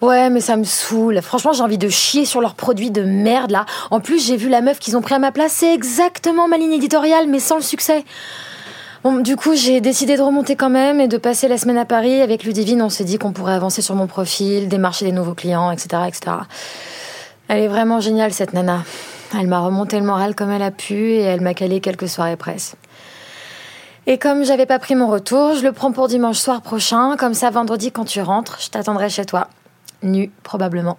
Ouais, mais ça me saoule. Franchement, j'ai envie de chier sur leurs produits de merde là. En plus, j'ai vu la meuf qu'ils ont pris à ma place. C'est exactement ma ligne éditoriale, mais sans le succès. Bon, du coup, j'ai décidé de remonter quand même et de passer la semaine à Paris. Avec Ludivine, on s'est dit qu'on pourrait avancer sur mon profil, démarcher des nouveaux clients, etc., etc. Elle est vraiment géniale, cette nana. Elle m'a remonté le moral comme elle a pu et elle m'a calé quelques soirées presse. Et comme j'avais pas pris mon retour, je le prends pour dimanche soir prochain. Comme ça, vendredi, quand tu rentres, je t'attendrai chez toi. Nu, probablement.